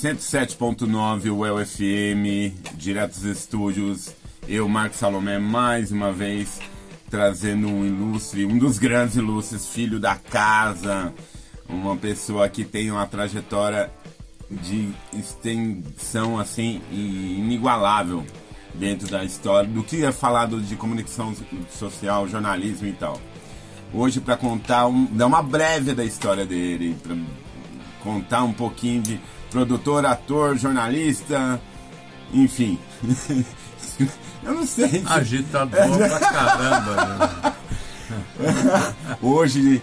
107.9 UEL FM, direto dos estúdios. Eu, Marcos Salomé, mais uma vez trazendo um ilustre, um dos grandes ilustres, filho da casa, uma pessoa que tem uma trajetória de extensão assim inigualável dentro da história do que é falado de comunicação social, jornalismo e tal. Hoje para contar, um, dar uma breve da história dele, para contar um pouquinho de produtor, ator, jornalista, enfim. Eu não sei. Agitador pra caramba. Né? Hoje,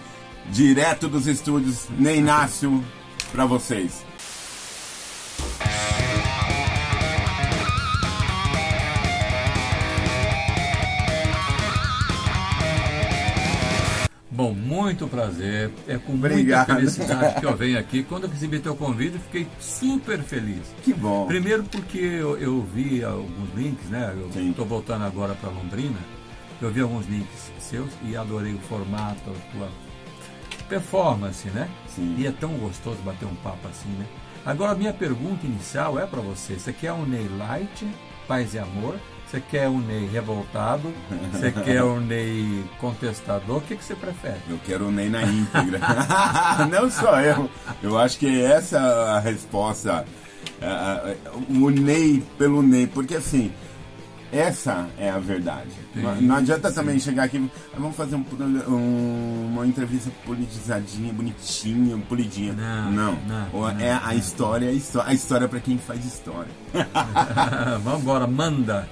direto dos estúdios Nem Inácio, para vocês. Muito prazer. É com Obrigado. muita felicidade que eu venho aqui. Quando eu recebi teu convite, fiquei super feliz. Que bom. Primeiro porque eu, eu vi alguns links, né? Eu estou voltando agora para Londrina. Eu vi alguns links seus e adorei o formato, a tua performance, né? Sim. E é tão gostoso bater um papo assim, né? Agora, minha pergunta inicial é para você. Você quer um Ney Light, paz e amor? Você quer um Ney revoltado? Você quer um Ney contestador? O que, que você prefere? Eu quero o Ney na íntegra. Não só eu. Eu acho que essa é a resposta. Ah, ah, O Ney pelo Ney. Porque assim, essa é a verdade. Sim, não, adianta sim. também chegar aqui. "Ah, Vamos fazer um um- uma entrevista politizadinha, bonitinha, polidinha. Não, Não. não, não, é a história, a história. A história é pra quem faz história. Vamos embora, manda!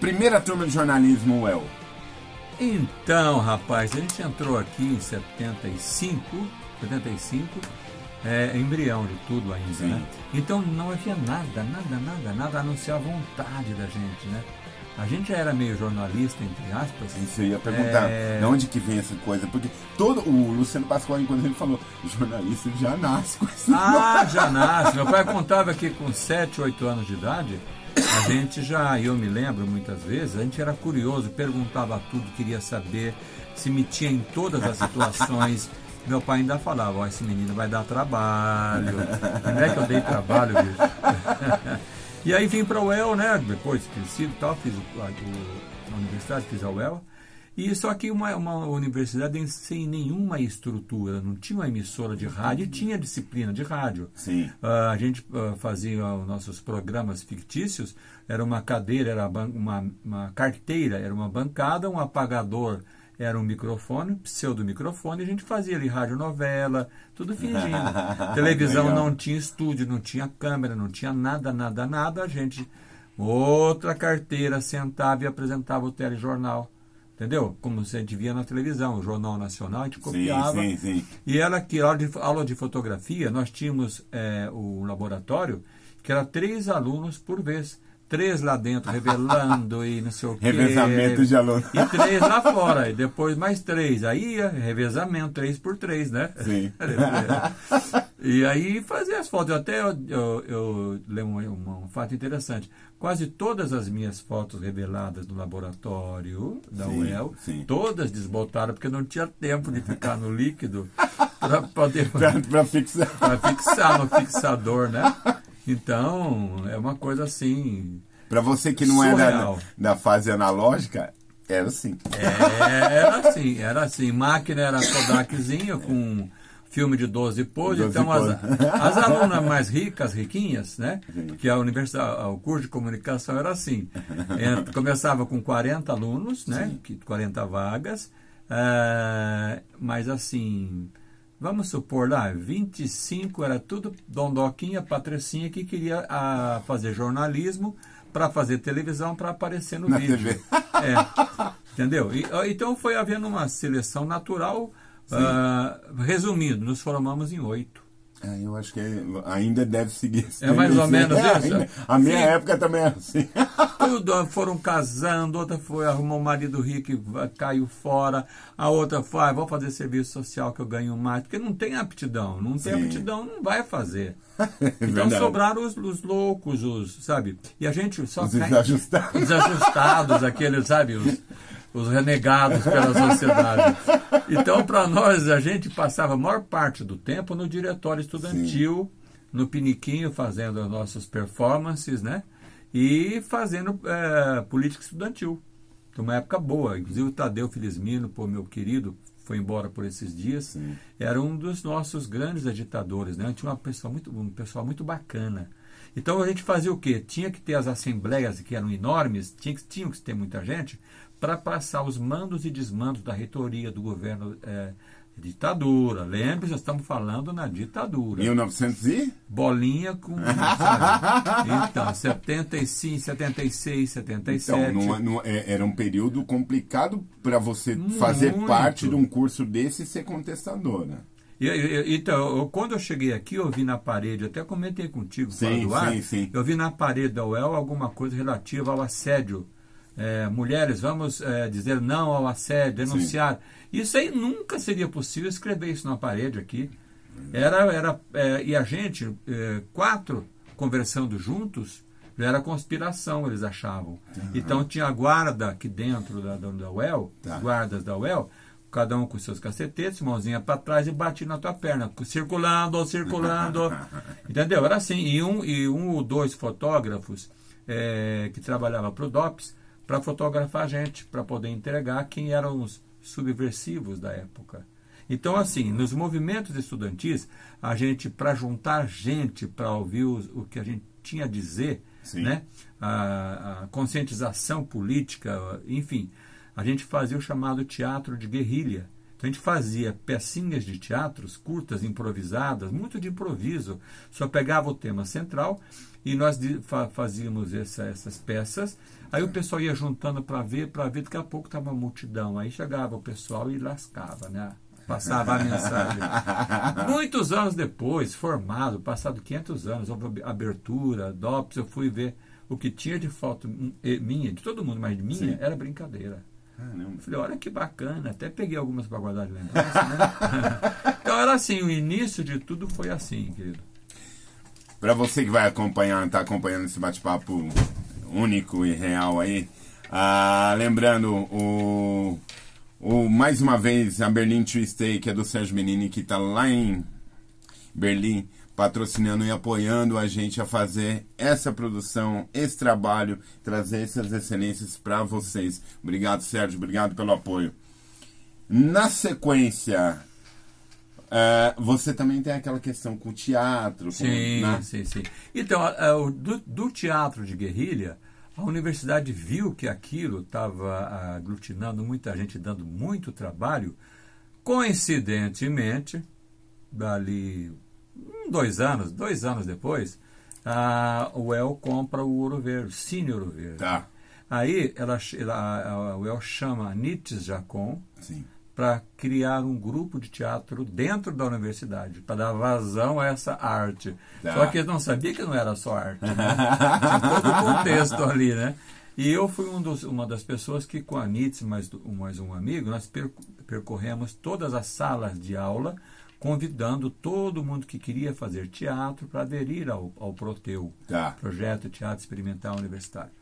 Primeira turma de jornalismo, UEL. Então, rapaz, a gente entrou aqui em 75, 75, é, embrião de tudo ainda, Sim. né? Então não havia nada, nada, nada, nada a não ser a vontade da gente, né? A gente já era meio jornalista, entre aspas. Isso eu ia perguntar, É. de onde que vem essa coisa? Porque todo o Luciano Pascoal, quando ele falou, jornalista já nasce com esse Ah, já nasce. Meu pai contava que com 7, 8 anos de idade, a gente já, eu me lembro muitas vezes, a gente era curioso, perguntava tudo, queria saber, se metia em todas as situações. Meu pai ainda falava, ó, esse menino vai dar trabalho. Não é que eu dei trabalho, bicho. e aí vim para a UEL, né? Depois crescido e tal, fiz o, a, o- a universidade, fiz a UEL. E só que uma, uma universidade sem nenhuma estrutura, não tinha uma emissora de rádio, e tinha disciplina de rádio. Sim. Ah, a gente ah, fazia os nossos programas fictícios, era uma cadeira, era uma, uma carteira, era uma bancada, um apagador era um microfone, pseudo-microfone, e a gente fazia ali radionovela, tudo fingindo. Televisão Legal. não tinha estúdio, não tinha câmera, não tinha nada, nada, nada. A gente, outra carteira, sentava e apresentava o telejornal. Entendeu? Como a gente via na televisão, o Jornal Nacional, a gente Sim, copiava. sim, sim. E ela que aula de, aula de fotografia, nós tínhamos é, o laboratório, que era três alunos por vez. Três lá dentro, revelando e não sei o quê. Revezamento de aluno. E três lá fora. E depois mais três. Aí ia revezamento, três por três, né? Sim. E aí fazia as fotos. Eu até eu, eu, eu lembro um, um, fato interessante. Quase todas as minhas fotos reveladas no laboratório da Sim, UEL, sim. todas desbotaram, porque não tinha tempo de ficar no líquido para poder pra fixar. pra fixar no fixador, né? Então, é uma coisa assim. Pra você que não é da, Surreal. da fase analógica, era assim. É, era assim, era assim. Máquina era Kodakzinha com filme de 12 poses. 12 Então, as, as alunas mais ricas, riquinhas, né? Sim. Que a universidade, o curso de comunicação era assim. É, começava com 40 alunos, né? Que 40 vagas. ah, mas assim, vamos supor lá, 25 era tudo dondoquinha, patricinha que queria ah, fazer jornalismo para fazer televisão para aparecer no Na vídeo. TV. É, entendeu? E, então foi havendo uma seleção natural. ah, resumindo, nos formamos em oito. É, eu acho que ainda deve seguir. esse É mais ou tendência. menos É, isso? ainda. A minha Sim. época também era assim. Tudo, foram casando, outra foi arrumou um marido rico e caiu fora, a outra foi, ah, vou fazer serviço social que eu ganho mais, porque não tem aptidão, não tem Sim. aptidão, não vai fazer. É Então sobraram os, os loucos, os, sabe? E a gente só Os cai- desajustados. os ajustados, aqueles, sabe, os, os renegados pela sociedade. Então, para nós, a gente passava a maior parte do tempo no diretório estudantil no Piniquinho fazendo as nossas performances, né? E fazendo é, política estudantil. Foi uma época boa. Inclusive o Tadeu Felizmino, pô, meu querido, foi embora por esses dias. Sim. Era um dos nossos grandes agitadores, né? Tinha uma pessoa muito, um pessoal muito bacana. Então a gente fazia o quê? Tinha que ter as assembleias que eram enormes, tinha que, tinham que ter muita gente, para passar os mandos e desmandos da reitoria do governo é, Ditadura. Lembre-se, estamos falando na ditadura. 1900 e? Bolinha com. então, 75, 76, 77. Então, não, não, é, era um período complicado para você Muito. fazer parte de um curso desse e ser contestadora. Né? E, então, eu, quando eu cheguei aqui, eu vi na parede, até comentei contigo, sim, do ar, sim, sim. eu vi na parede da UEL alguma coisa relativa ao assédio. É, mulheres, vamos é, dizer não ao assédio, denunciar. Sim. Isso aí nunca seria possível escrever isso na parede aqui. Era, era, é, e a gente, é, quatro, conversando juntos, já era conspiração, eles achavam. Uhum. Então tinha a guarda aqui dentro da, da, da UEL, tá. guardas da UEL, cada um com seus cacetetes, mãozinha para trás e batia na tua perna, circulando, circulando. entendeu? Era assim. E um, e um ou dois fotógrafos é, que trabalhavam para o DOPS para fotografar a gente, para poder entregar quem eram os subversivos da época. Então, assim, nos movimentos estudantis, a gente, para juntar gente para ouvir o, o, que a gente tinha a dizer, né? A, a, conscientização política, enfim, a gente fazia o chamado teatro de guerrilha. Então a gente fazia pecinhas de teatros curtas, improvisadas, muito de improviso. Só pegava o tema central e nós fazíamos essa, essas peças Aí o pessoal ia juntando para ver, para ver, daqui a pouco estava uma multidão. Aí chegava o pessoal e lascava, né? Passava a mensagem. Muitos anos depois, formado, passado 500 anos, houve abertura, DOPS, eu fui ver o que tinha de foto minha, de todo mundo, mas de minha, Sim. era brincadeira. Eu falei, olha que bacana, até peguei algumas para guardar de lembrança, né? então era assim, o início de tudo foi assim, querido. Para você que vai acompanhar, está acompanhando esse bate-papo único e real aí. Ah, lembrando, o, o, mais uma vez, a Berlin Tuesday, que é do Sérgio Menini, que está lá em Berlim, patrocinando e apoiando a gente a fazer essa produção, esse trabalho, trazer essas excelências para vocês. Obrigado, Sérgio, obrigado pelo apoio. Na sequência, uh, você também tem aquela questão com o teatro. Sim, com, né? sim, sim. Então, uh, do, do teatro de guerrilha, a universidade viu que aquilo estava aglutinando muita gente, dando muito trabalho. Coincidentemente, dali dois anos, dois anos depois, a UEL compra o Ouro Verde, Cine Ouro Verde. Tá. Aí ela, ela, a UEL chama a Nietzsche Jacon. Para criar um grupo de teatro dentro da universidade, para dar vazão a essa arte. Tá. Só que eles não sabiam que não era só arte. Né? Tinha todo o contexto ali, né? E eu fui um dos, uma das pessoas que, com a Nietzsche mais, mais um amigo, nós percorremos todas as salas de aula, convidando todo mundo que queria fazer teatro para aderir ao, ao Proteu, tá. Projeto Teatro Experimental Universitário.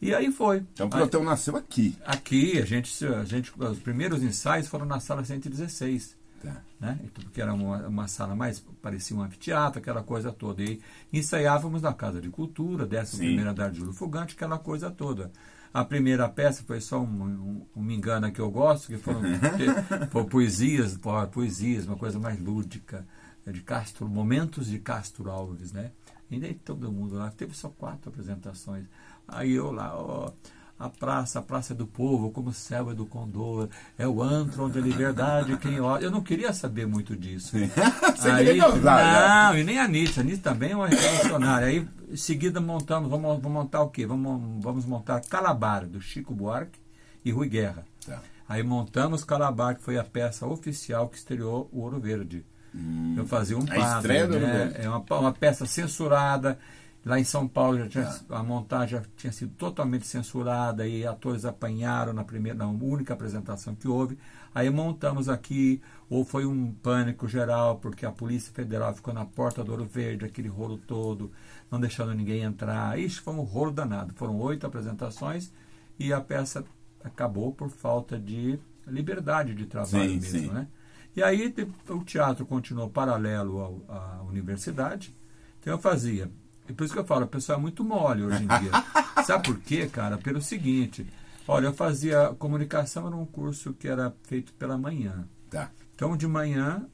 E aí foi. Então o Proteu nasceu aqui. Aqui, a gente, a gente, os primeiros ensaios foram na sala 116. Tá. Né? Porque era uma, uma sala mais, parecia um anfiteatro, aquela coisa toda. E ensaiávamos na Casa de Cultura, décimo primeiro andar de Júlio Fugante, aquela coisa toda. A primeira peça foi só um, um, um me engana que eu gosto, que foram, foram poesias, poesias, uma coisa mais lúdica, de Castro, momentos de Castro Alves, né? E nem todo mundo lá, teve só quatro apresentações. Aí eu lá, ó, a praça, a praça do povo, como selva do condor, é o antro onde a liberdade quem olha. Eu não queria saber muito disso. Você aí, queria usar, Não, né? e nem a Anitta. A Anitta também é uma revolucionária. Aí, em seguida, montamos, vamos, vamos montar o quê? Vamos, vamos montar Calabar, do Chico Buarque e Rui Guerra. Tá. Aí montamos Calabar, que foi a peça oficial que estreou o Ouro Verde. Hum, eu fazia um padre, né? É uma, uma peça censurada Lá em São Paulo já tinha, ah. a montagem já tinha sido totalmente censurada e atores apanharam na primeira, na única apresentação que houve. Aí montamos aqui, ou foi um pânico geral, porque a Polícia Federal ficou na porta do Ouro Verde, aquele rolo todo, não deixando ninguém entrar. Isso foi um rolo danado. Foram oito apresentações e a peça acabou por falta de liberdade de trabalho sim, mesmo, sim. né? E aí o teatro continuou paralelo ao, à universidade Então eu fazia. E por isso que eu falo, o pessoal é muito mole hoje em dia. Sabe por quê, cara? Pelo seguinte. Olha, eu fazia comunicação, era um curso que era feito pela manhã. Tá. Então, de manhã,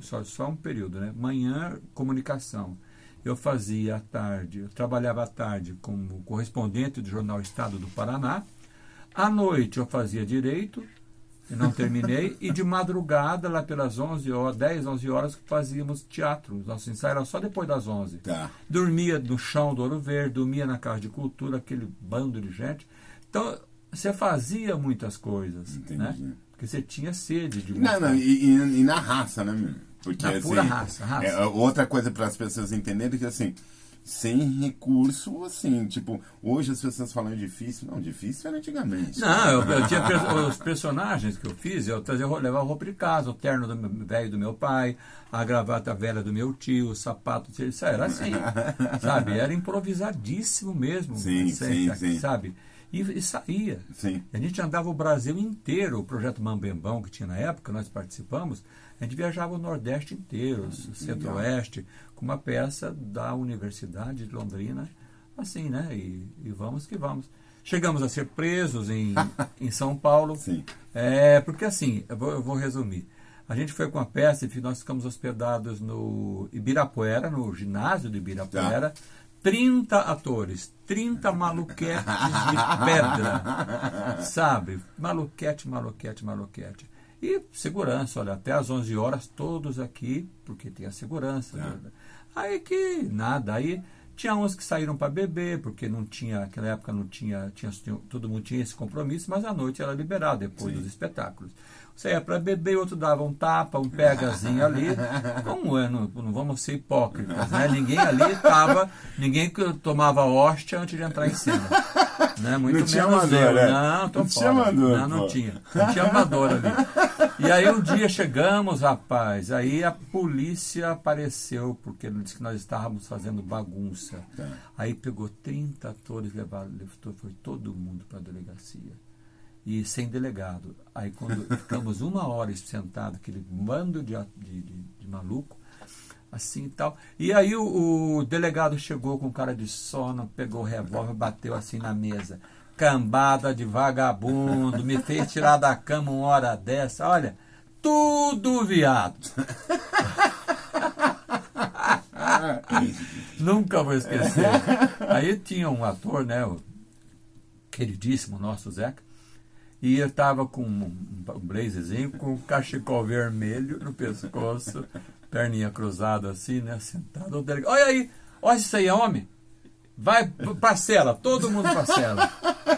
só, só um período, né? Manhã, comunicação. Eu fazia à tarde, eu trabalhava à tarde como correspondente do jornal Estado do Paraná. À noite eu fazia direito, e não terminei. e de madrugada, lá pelas 11 horas, 10, 11 horas, fazíamos teatro. Os nossos ensaios eram só depois das 11. Tá. Dormia no chão do Ouro Verde, dormia na Casa de Cultura, aquele bando de gente. Então, você fazia muitas coisas, Entendi. né? Porque você tinha sede de Não, não, e, e- e na raça, né, meu? Porque, Na pura raça, raça. é, outra coisa para as pessoas entenderem que, assim, sem recurso, assim, tipo, hoje as pessoas falam difícil. Não, difícil era antigamente. Não, eu, eu tinha os personagens que eu fiz, eu trazia, levava roupa de casa, o terno do meu- velho do meu pai, a gravata velha do meu tio, o sapato, isso era assim, sabe? Era improvisadíssimo mesmo, Sim, assim, sim, sim. sabe? E, e saía. Sim. A gente andava o Brasil inteiro, o projeto Mambembão que tinha na época, nós participamos, a gente viajava o Nordeste inteiro, o Centro-Oeste, com uma peça da Universidade de Londrina, assim, né? E, e vamos que vamos. Chegamos a ser presos em, em São Paulo. Sim. É, porque assim, eu vou, eu vou resumir. A gente foi com a peça e nós ficamos hospedados no Ibirapuera, no ginásio do Ibirapuera. 30 atores, 30 maluquetes de pedra, sabe? Maluquete, maluquete, maluquete. E segurança, olha, até às 11 horas, todos aqui, porque tem a segurança. Tá. né? Aí que nada, aí tinha uns que saíram para beber, porque não tinha, naquela época não tinha, tinha, todo mundo tinha esse compromisso, mas à noite era liberado, depois Sim. dos espetáculos. Você ia para beber, outro dava um tapa, um pegazinho ali. Como é? Não, não vamos ser hipócritas, né? Ninguém ali estava, ninguém que tomava hóstia antes de entrar em cena. Né? Muito Não tinha menos amador, eu. né? Não, tô Não fora. tinha amador, Não, não pô. tinha. Não tinha amador ali. E aí um dia chegamos, rapaz, aí a polícia apareceu, porque ele disse que nós estávamos fazendo bagunça. Tá. Aí pegou 30 atores, levaram, foi todo mundo para a delegacia. E sem delegado. Aí quando ficamos uma hora sentados, aquele bando de, de, de- de maluco, assim e tal. E aí o, o delegado chegou com cara de sono, pegou o revólver, bateu assim na mesa. Cambada de vagabundo, me fez tirar da cama uma hora dessa. Olha, tudo viado. Nunca vou esquecer. Aí tinha um ator, né? O queridíssimo nosso Zeca. E ele estava com um, um blazerzinho, com um cachecol vermelho no pescoço, perninha cruzada assim, né? Sentado. O delegado, Olha aí, olha isso aí, homem. Vai pra cela, todo mundo pra cela.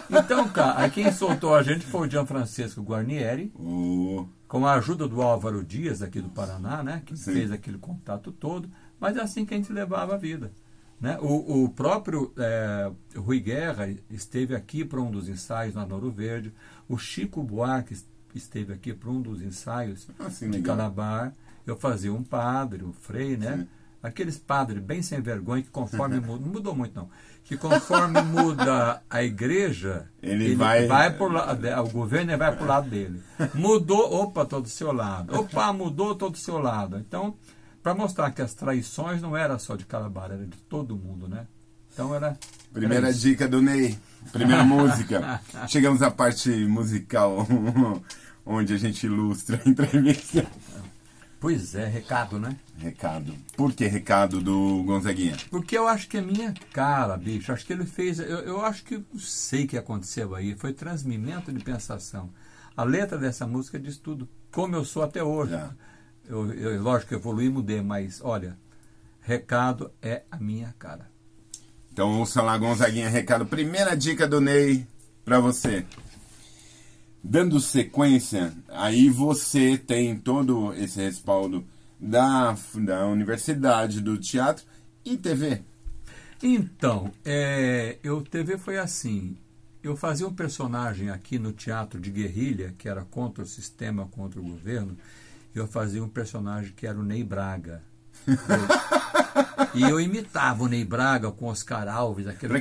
Então, cara, aí quem soltou a gente foi o Gianfrancesco Guarnieri, O... com a ajuda do Álvaro Dias, aqui do Paraná, né, que Sim. fez aquele contato todo, mas é assim que a gente levava a vida. Né? O, o próprio é, Rui Guerra esteve aqui para um dos ensaios na Ouro Verde, o Chico Buarque esteve aqui para um dos ensaios Assim, de legal. Calabar. Eu fazia um padre, o frei, né? Sim. Aqueles padres bem sem vergonha que conforme muda, não mudou muito não, que conforme muda a igreja, Ele vai- pro lado, o governo ele vai pro lado dele. Mudou, opa, todo do seu lado. Opa, mudou todo do seu lado. Então, para mostrar que as traições não era só de Calabar, era de todo mundo, né? Então era Primeira era dica do Ney. Primeira música. Chegamos à parte musical, onde a gente ilustra a entrevista. Pois é, recado, né? Recado. Por que recado do Gonzaguinha? Porque eu acho que é minha cara, bicho. Acho que ele fez. Eu, eu acho que sei o que aconteceu aí. Foi transmimento de pensação. A letra dessa música diz tudo. Como eu sou até hoje. Já. Eu, eu, lógico que eu evoluí e mudei, mas olha, recado é a minha cara. Então ouça lá, Gonzaguinha, recado. Primeira dica do Ney pra você. Dando sequência, aí você tem todo esse respaldo da, da universidade, do teatro e TV. Então, é, eu TV foi assim. Eu fazia um personagem aqui no teatro de guerrilha, que era contra o sistema, contra o governo. Eu fazia um personagem que era o Ney Braga. E eu imitava o Ney Braga com Oscar Alves, aquele Pra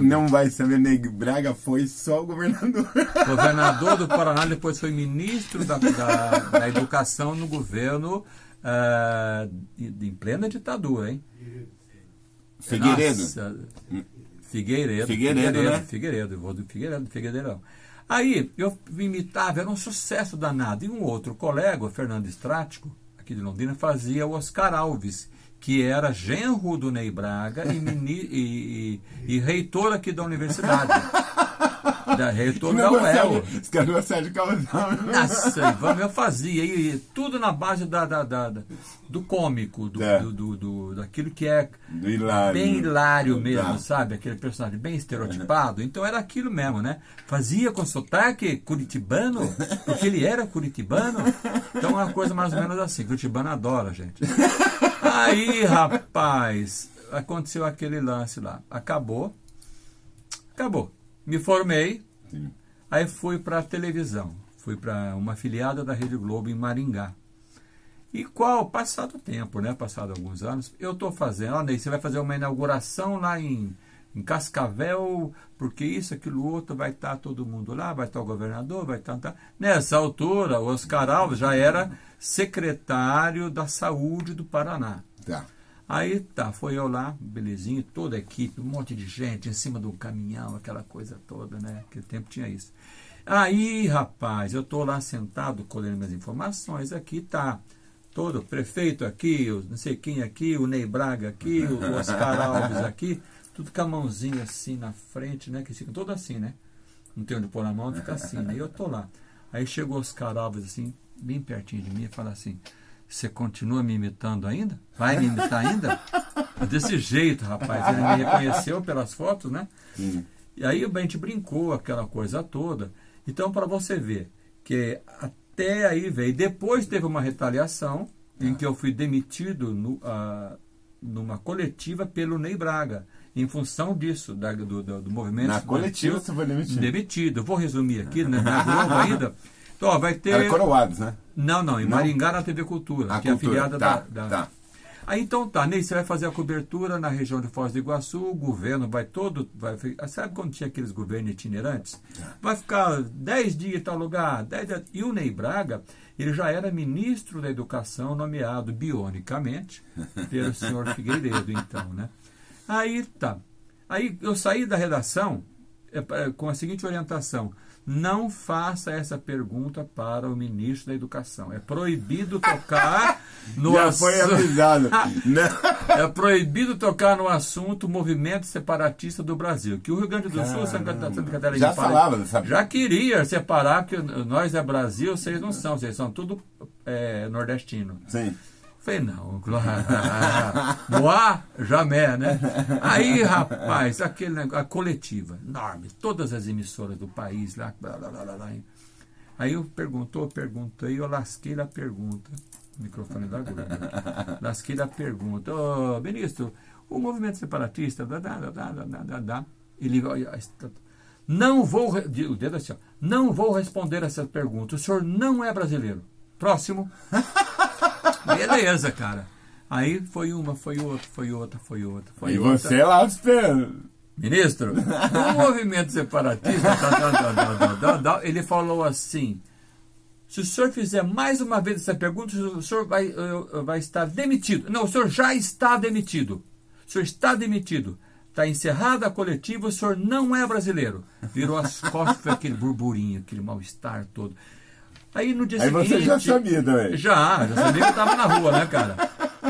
não vai saber, Ney Braga foi só o governador. Governador do Paraná, depois foi ministro da, da, da Educação no governo ah, de- em plena ditadura, hein? Figueiredo. Nossa, Figueiredo. Figueiredo, né? Figueiredo, vou do Figueiredo, Figueiredo. Aí eu imitava, era um sucesso danado. E um outro colega, o Fernando Estrático, aqui de Londrina, fazia o Oscar Alves, que era genro do Ney Braga e, mini, e, e, e reitor aqui da universidade. da reitor da UEL. Os caras gostavam de causar. Nossa, Ivan, eu fazia, e tudo na base da, da, da- da- do cômico, do, É. do, do- do- daquilo que é Do hilário. bem hilário mesmo, Tá. sabe? Aquele personagem bem estereotipado. Então era aquilo mesmo, né? Fazia com sotaque curitibano, porque ele era curitibano. Então é uma coisa mais ou menos assim. Curitibano adora, gente. Aí, rapaz, aconteceu aquele lance lá. Acabou. Acabou. Me formei. Sim. Aí fui para a televisão. Fui para uma afiliada da Rede Globo em Maringá. E qual, passado o tempo, né? Passado alguns anos, eu estou fazendo. Olha, Ney, você vai fazer uma inauguração lá em, em Cascavel, porque isso, aquilo, outro, vai estar todo mundo lá, vai estar o governador, vai estar. tá. Nessa altura, o Oscar Alves já era secretário da Saúde do Paraná. Tá. Aí tá, foi eu lá, belezinho, toda a equipe, um monte de gente em cima um caminhão, aquela coisa toda, né? Aquele tempo tinha isso. Aí, rapaz, eu tô lá sentado colhendo minhas informações, aqui tá todo o prefeito aqui, o não sei quem aqui, o Ney Braga aqui, o Oscar Alves aqui, tudo com a mãozinha assim na frente, né? Que fica todo assim, né? Não tem onde pôr a mão, fica assim, né? E eu tô lá. Aí chegou o Oscar Alves assim, bem pertinho de mim, e fala assim: Você continua me imitando ainda? Vai me imitar ainda? Desse jeito, rapaz. Ele me reconheceu pelas fotos, né? E aí a gente brincou, aquela coisa toda. Então, para você ver que até aí veio. Depois teve uma retaliação em que eu fui demitido no, ah, numa coletiva pelo Ney Braga, em função disso, da- do, do, do movimento. Na coletiva você foi demitido. Demitido. Vou resumir aqui, né, na Globo ainda. Então, vai ter. Era coroados, né? Não, não, em Não? Maringá na TV Cultura, A que é cultura. afiliada tá, da, da- tá. Aí então tá, Ney, você vai fazer a cobertura na região de Foz do Iguaçu, o governo vai todo. Vai, fi- sabe quando tinha aqueles governos itinerantes? Vai ficar 10 dias em tal lugar, 10 dias. E o Ney Braga, ele já era ministro da Educação, nomeado bionicamente pelo senhor Figueiredo, então, né? Aí tá. Aí eu saí da redação é, é, com a seguinte orientação. Não faça essa pergunta para o ministro da Educação. É proibido tocar no Já foi assunto- avisado. Não. é proibido tocar no assunto movimento separatista do Brasil. Que o Rio Grande do Sul, Santa Cata- Santa Catarina Já falava dessa- já queria separar que nós é Brasil, vocês não são, vocês são tudo é, nordestino. Sim. Falei, não, Moá, jamais, né? Aí, rapaz, aquele negócio, a coletiva, enorme, todas as emissoras do país lá, blá, blá, blá, blá. Aí eu perguntou, perguntei, eu lasquei a pergunta. O microfone da Globo. aqui. Lasquei a pergunta. Ô, ministro, o movimento separatista, dá, dá, dá, dá, dá, dá. Ele não vou, o dedo assim, não vou responder essa pergunta. O senhor não é brasileiro. Próximo. Beleza, cara. Aí foi uma, foi outra, foi outra, foi outra, foi E outra. você lá esperando. Ministro, o movimento separatista, tá, tá, tá, ele falou assim: se o senhor fizer mais uma vez essa pergunta, o senhor vai, eh, vai estar demitido. Não, o senhor já está demitido. O senhor está demitido. Está encerrada a coletiva, o senhor não é brasileiro. Virou as costas, foi aquele burburinho, aquele mal-estar todo. Aí no dia Aí seguinte. você já sabia também. Já, já sabia que eu estava na rua, né, cara?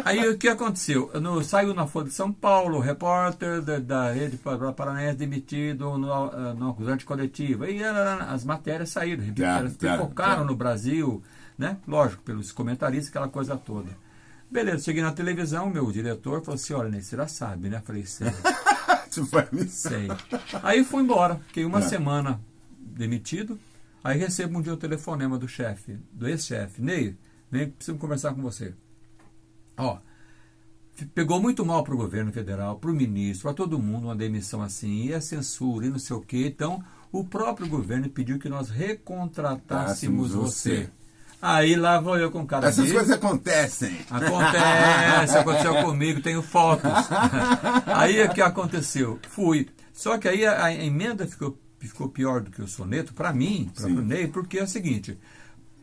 Aí o que aconteceu? No, saiu na Folha de São Paulo, repórter da, da Rede Par- Paranaense demitido no, ah, no acusante coletivo. E ah, as matérias saíram, elas tá, pipocaram no Brasil, né? Lógico, pelos comentaristas, aquela coisa toda. Beleza, cheguei na televisão, meu diretor falou assim, olha, você já sabe, né? Falei, sei. Isso. Sei. Aí fui embora. Fiquei uma É. semana demitido. Aí recebo um dia o telefonema do chefe, do ex-chefe. Ney, vem, preciso conversar com você. Ó, pegou muito mal para o governo federal, para o ministro, para todo mundo uma demissão assim, e a censura e não sei o quê. Então, o próprio governo pediu que nós recontratássemos Tássemos você. você. Aí lá vou eu com o cara Essas dele. coisas acontecem. Acontece, aconteceu comigo, tenho fotos. Aí o que aconteceu? Fui. Só que aí a, a emenda ficou, ficou pior do que o soneto, para mim, para o Ney, porque é o seguinte: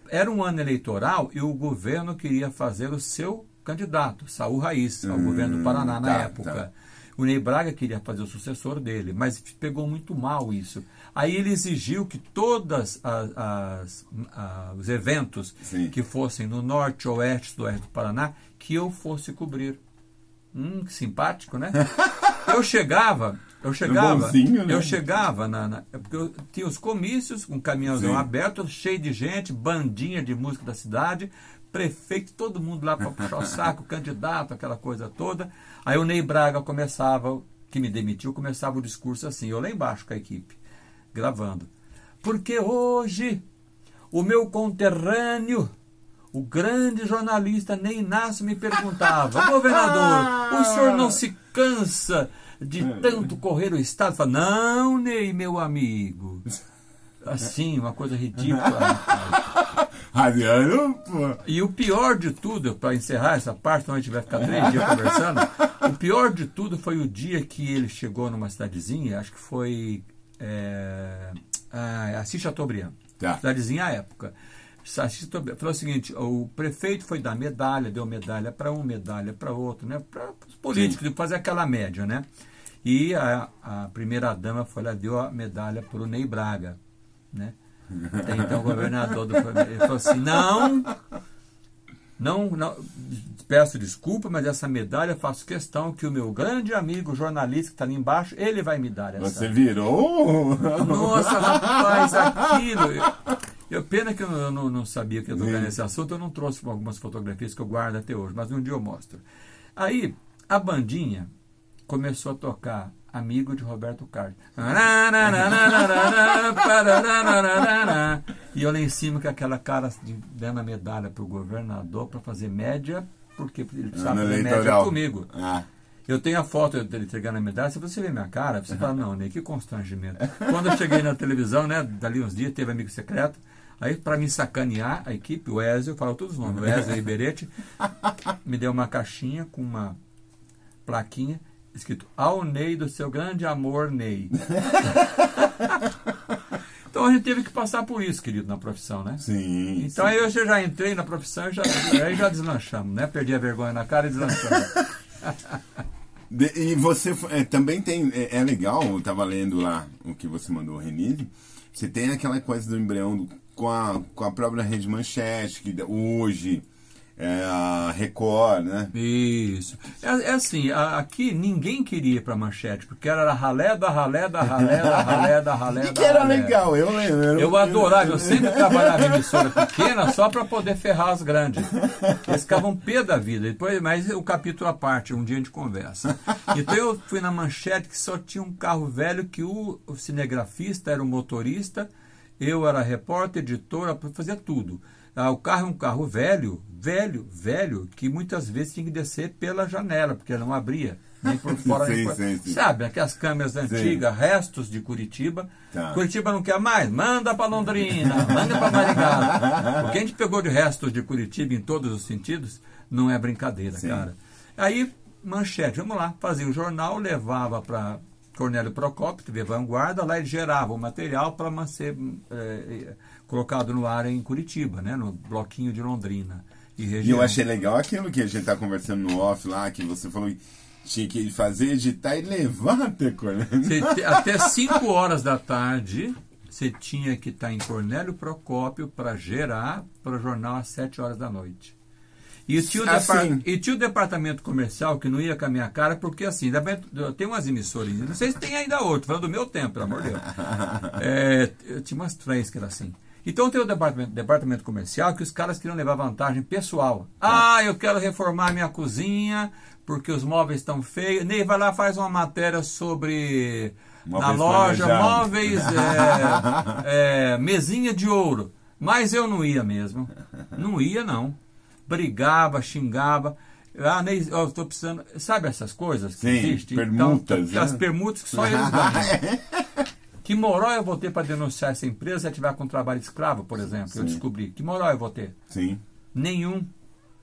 era um ano eleitoral e o governo queria fazer o seu candidato, Saul Raiz, ao Hum, governo do Paraná na tá, época. tá. O Ney Braga queria fazer o sucessor dele, mas pegou muito mal isso. Aí ele exigiu que todos os eventos Sim. que fossem no norte, oeste, do oeste do Paraná, que eu fosse cobrir. Hum, que simpático, né? Eu chegava, eu chegava, bonzinho, né? eu chegava na, na- é porque eu tinha os comícios, um caminhãozão Sim. aberto, cheio de gente, bandinha de música da cidade, prefeito, todo mundo lá para puxar o saco, candidato, aquela coisa toda. Aí o Ney Braga começava, que me demitiu, começava o discurso assim, eu lá embaixo com a equipe, gravando. Porque hoje o meu conterrâneo, o grande jornalista Ney Inácio me perguntava, governador, o senhor não se cansa de tanto correr o Estado? Eu falava, não, Ney, meu amigo. Assim, uma coisa ridícula. rapaz. Radiano, pô. E o pior de tudo, para encerrar essa parte, senão a gente vai ficar três dias conversando, o pior de tudo foi o dia que ele chegou numa cidadezinha, acho que foi é, ah, Assis Chateaubriand, Tá. cidadezinha à época. Assis Chateaubriand falou o seguinte, o prefeito foi dar medalha, deu medalha para um, medalha para outro, né, para os políticos, fazer aquela média, né? E a, a primeira dama foi lá, deu a medalha para o Ney Braga, né? Até então o governador do ele falou assim, não, não, não, peço desculpa, mas essa medalha faço questão que o meu grande amigo jornalista que está ali embaixo, ele vai me dar essa. Você virou? Nossa, rapaz, aquilo. Eu, pena que eu não, não- sabia que eu ia tocar nesse assunto, eu não trouxe algumas fotografias que eu guardo até hoje, mas um dia eu mostro. Aí, a bandinha começou a tocar Amigo de Roberto Carlos. E eu lá em cima com aquela cara de, dando a medalha para o governador para fazer média, porque ele precisava fazer média comigo. Ah, Eu tenho a foto dele entregando a medalha. Se você vê minha cara, você fala, não, Ney, que constrangimento. Quando eu cheguei na televisão, né, dali uns dias, teve amigo secreto. Aí, para me sacanear, a equipe, o Ezio, falou todos os nomes, o Ezio Ribeirete, me deu uma caixinha com uma plaquinha escrito ao Ney do seu grande amor, Ney. então a gente teve que passar por isso, querido, na profissão, né? sim. Então aí eu já entrei na profissão e já, aí já deslanchamos, né? Perdi a vergonha na cara e deslanchamos. De- e você é, também tem. É, é legal, eu tava lendo lá o que você mandou, Renise. Você tem aquela coisa do embrião do- com, a, com a própria Rede Manchete, que hoje é a Record, né? Isso. É, é assim, a- aqui ninguém queria ir pra manchete, porque era ralé da ralé da ralé da ralé da ralé E que era ralé. legal, eu lembro. Eu adorava, eu sempre trabalhava em emissora pequena só para poder ferrar as grandes. Eles ficavam pé da vida. Depois, mas o capítulo à parte, um dia a gente conversa. Então eu fui na manchete que só tinha um carro velho que o, o cinegrafista era o motorista, eu era repórter, editora, fazia tudo. Ah, o carro é um carro velho, velho, velho, que muitas vezes tinha que descer pela janela, porque não abria. Nem por fora, nem Sim, por... sim, sim. Sabe, aquelas câmeras antigas, restos de Curitiba. Tá. Curitiba não quer mais? Manda para Londrina, manda para Maringá. O que a gente pegou de restos de Curitiba em todos os sentidos não é brincadeira, cara. Aí, manchete, vamos lá, fazia o jornal, levava para Cornélio Procópio, TV Vanguarda, lá ele gerava o material para ser colocado no ar em Curitiba, né, no bloquinho de Londrina. E, E eu achei legal aquilo que a gente tá conversando no off lá, que você falou que tinha que fazer, editar e levar até Cornélio. Até 5 horas da tarde, você tinha que estar em Cornélio Procópio para gerar para o jornal às 7 horas da noite. E tinha, Assim. e tinha o departamento comercial que não ia com a minha cara, porque assim, tem umas emissoras, não sei se tem ainda outro, falando do meu tempo, pelo amor de Deus. É, eu tinha umas três que era assim. Então tem o departamento, departamento comercial que os caras queriam levar vantagem pessoal. Ah, eu quero reformar minha cozinha porque os móveis estão feios. Ney, vai lá faz uma matéria sobre na Móveis loja planejados. móveis é, é, mesinha de ouro. Mas eu não ia mesmo. Não ia não. Brigava, xingava. Ah, Ney, eu estou precisando. Sabe essas coisas que Sim, existem? permutas, Então, As né? permutas que só eles ganham. Que moral eu vou ter para denunciar essa empresa se ela tiver com trabalho escravo, por exemplo? Eu Sim. descobri. Que moral eu vou ter? Sim. Nenhum.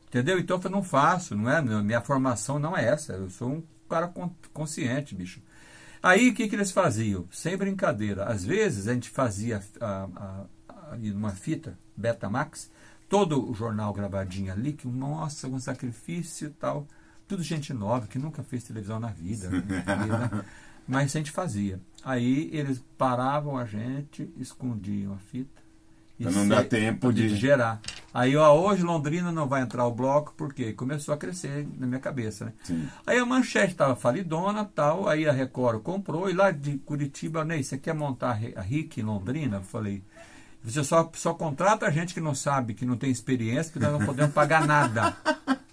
Entendeu? Então eu falei, não faço, não é? Minha formação não é essa. Eu sou um cara con- consciente, bicho. Aí o que, que eles faziam? Sem brincadeira. Às vezes a gente fazia a, a, a, uma fita, Betamax, todo o jornal gravadinho ali, que, nossa, um sacrifício e tal. tudo gente nova, que nunca fez televisão na vida. Né? Mas a gente fazia. Aí eles paravam a gente, escondiam a fita. Para não dar tempo de... de... gerar. Aí, ó, hoje Londrina não vai entrar o bloco, porque começou a crescer na minha cabeça, né? Sim. Aí a manchete estava falidona tal, aí a Record comprou, e lá de Curitiba, Ney, você quer montar a RIC em Londrina? Eu falei, você só, só contrata a gente que não sabe, que não tem experiência, que nós não podemos pagar nada.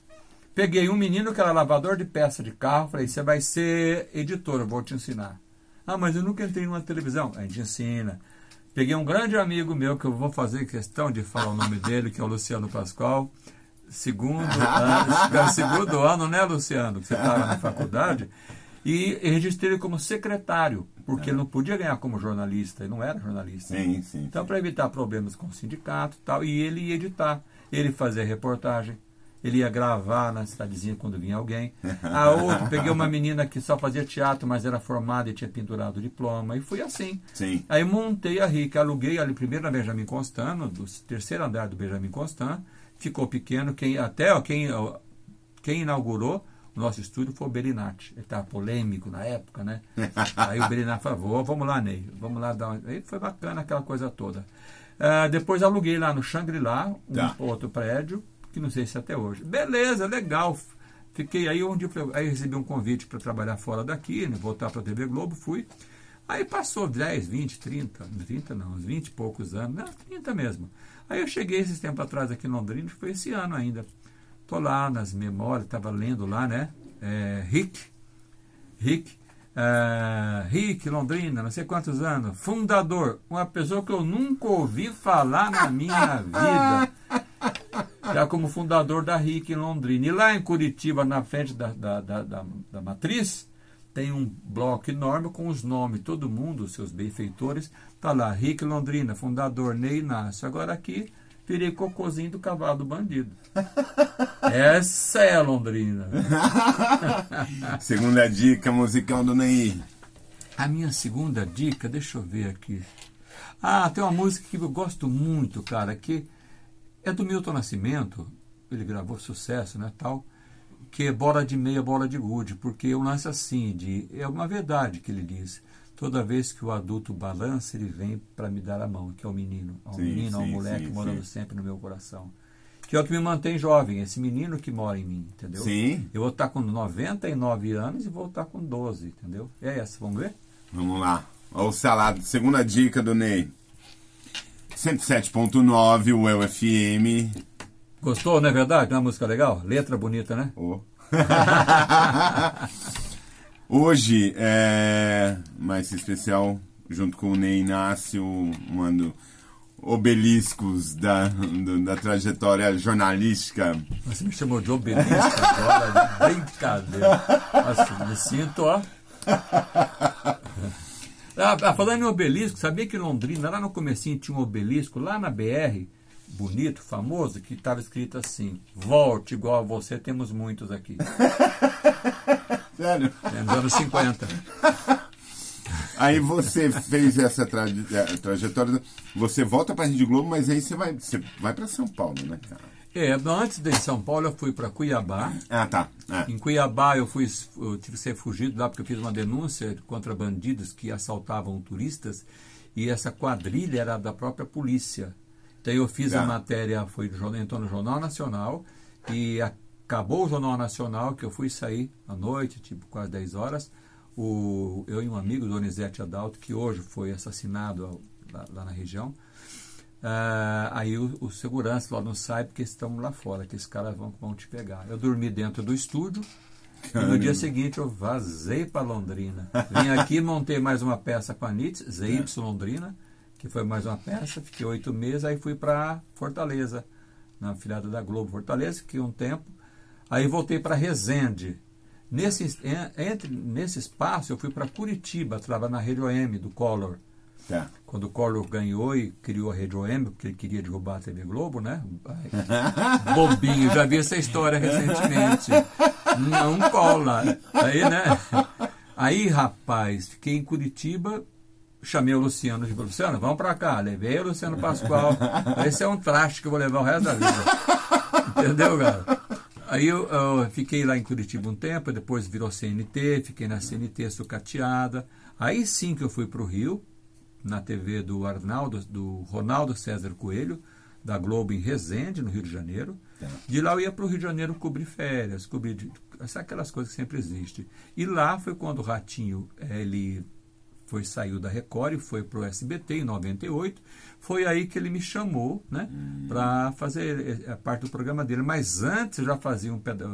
Peguei um menino que era lavador de peça de carro, falei, você vai ser editor, eu vou te ensinar. Ah, mas eu nunca entrei numa televisão. A gente ensina. Peguei um grande amigo meu, que eu vou fazer questão de falar o nome dele, que é o Luciano Pascoal. Segundo ano, segundo ano, né, Luciano? Que você estava na faculdade. E registrei ele como secretário, porque ele não podia ganhar como jornalista, ele não era jornalista. Sim, sim. Então, para evitar problemas com o sindicato e tal, e ele ia editar, ele fazia reportagem, ele ia gravar na cidadezinha quando vinha alguém. A outra, peguei uma menina que só fazia teatro, mas era formada e tinha pendurado o diploma. E fui assim. Sim. Aí montei a RIC, aluguei ali primeiro na Benjamin Constant, no terceiro andar do Benjamin Constant. Ficou pequeno. Quem, até ó, quem, ó, quem inaugurou o nosso estúdio foi o Belinati. Ele estava polêmico na época, né? Aí o Belinati falou, vamos lá, Ney, vamos lá dar uma... Aí foi bacana aquela coisa toda. Uh, depois aluguei lá no Shangri-La, um Tá. outro prédio, que não sei se até hoje. Beleza, legal. Fiquei aí onde eu, aí recebi um convite para trabalhar fora daqui, né, voltar para a TV Globo, fui. Aí passou 10, 20, 30, 30 não, uns 20 e poucos anos, não, 30 mesmo. Aí eu cheguei esses tempos atrás aqui em Londrina, foi esse ano ainda. Tô lá nas memórias, estava lendo lá, né? É, Rick, Rick, é, Rick Londrina, não sei quantos anos, fundador, uma pessoa que eu nunca ouvi falar na minha vida já como fundador da RIC em Londrina. E lá em Curitiba, na frente da, da, da, da, da matriz, tem um bloco enorme com os nomes, todo mundo, os seus benfeitores. Está lá, RIC Londrina, fundador Ney Inácio. Agora aqui, virei cocôzinho do cavalo do bandido. Essa é a Londrina. Segunda dica musical do Ney. A minha segunda dica, deixa eu ver aqui. Ah, tem uma música que eu gosto muito, cara, que é do Milton Nascimento, ele gravou sucesso, né, tal, que é bola de meia, bola de gude, porque o lance assim, de, é uma verdade que ele diz. Toda vez que o adulto balança, ele vem para me dar a mão, que é o menino. É um Sim, menino, é um sim, moleque sim, morando sim. sempre no meu coração. Que é o que me mantém jovem, esse menino que mora em mim, entendeu? Sim. Eu vou estar com 99 anos e vou estar com 12, entendeu? É essa, vamos ver? Vamos lá. Olha o salado. Segunda dica do Ney. 107.9, o UFM. Gostou, não é verdade? Não é uma música legal? Letra bonita, né? Oh. Hoje, é mais especial, junto com o Ney Inácio, mando obeliscos da, do- da trajetória jornalística. Você me chamou de obelisco agora, de brincadeira. Nossa, me sinto, ó. Ah, ah, falando em obelisco, sabia que em Londrina, lá no comecinho, tinha um obelisco, lá na BR, bonito, famoso, que estava escrito assim, volte igual a você, temos muitos aqui. Sério? É, nos anos 50. Aí você fez essa traje- eh, trajetória, você volta para Rede Globo, mas aí você vai, você vai para São Paulo, né, cara? É, antes de São Paulo, eu fui para Cuiabá, Ah, tá. É. Em Cuiabá eu, fui, eu tive que ser fugido lá porque eu fiz uma denúncia contra bandidos que assaltavam turistas e essa quadrilha era da própria polícia. Então eu fiz Ah. a matéria, foi entrou no Jornal Nacional e acabou o Jornal Nacional que eu fui sair à noite, tipo quase 10 horas. O, eu e um amigo, Donizete Adalto, que hoje foi assassinado lá, lá na região. Ah, aí o, o segurança falou, não sai porque estamos lá fora, que esses caras vão, vão te pegar. Eu dormi dentro do estúdio e no dia seguinte eu vazei para Londrina. Vim aqui, montei mais uma peça com a NITS, ZY Londrina, que foi mais uma peça, fiquei oito meses, aí fui para Fortaleza, na afiliada da Globo Fortaleza, fiquei um tempo, aí voltei para Resende. Nesse, en- entre, nesse espaço eu fui para Curitiba, trabalhar na Rede OM do Collor Tá. quando o Collor ganhou e criou a Rede OM, porque ele queria derrubar a TV Globo, né? Bobinho, já vi essa história recentemente. Não cola. Aí, né? Aí, rapaz, fiquei em Curitiba, chamei o Luciano e disse, Luciano, vamos pra cá. Levei o Luciano Pascoal. Esse é um traste que eu vou levar o resto da vida. Entendeu, cara? Aí eu, eu fiquei lá em Curitiba um tempo, depois virou CNT, fiquei na CNT sucateada. Aí sim que eu fui para o Rio, na TV do Arnaldo, do Ronaldo César Coelho, da Globo em Resende, no Rio de Janeiro. Tá. De lá eu ia para o Rio de Janeiro cobrir férias, cobrir de- aquelas coisas que sempre existem. E lá foi quando o Ratinho eh, ele foi saiu da Record e foi para o SBT em 98. Foi aí que ele me chamou, né, para fazer eh, a parte do programa dele. Mas antes eu já fazia um peda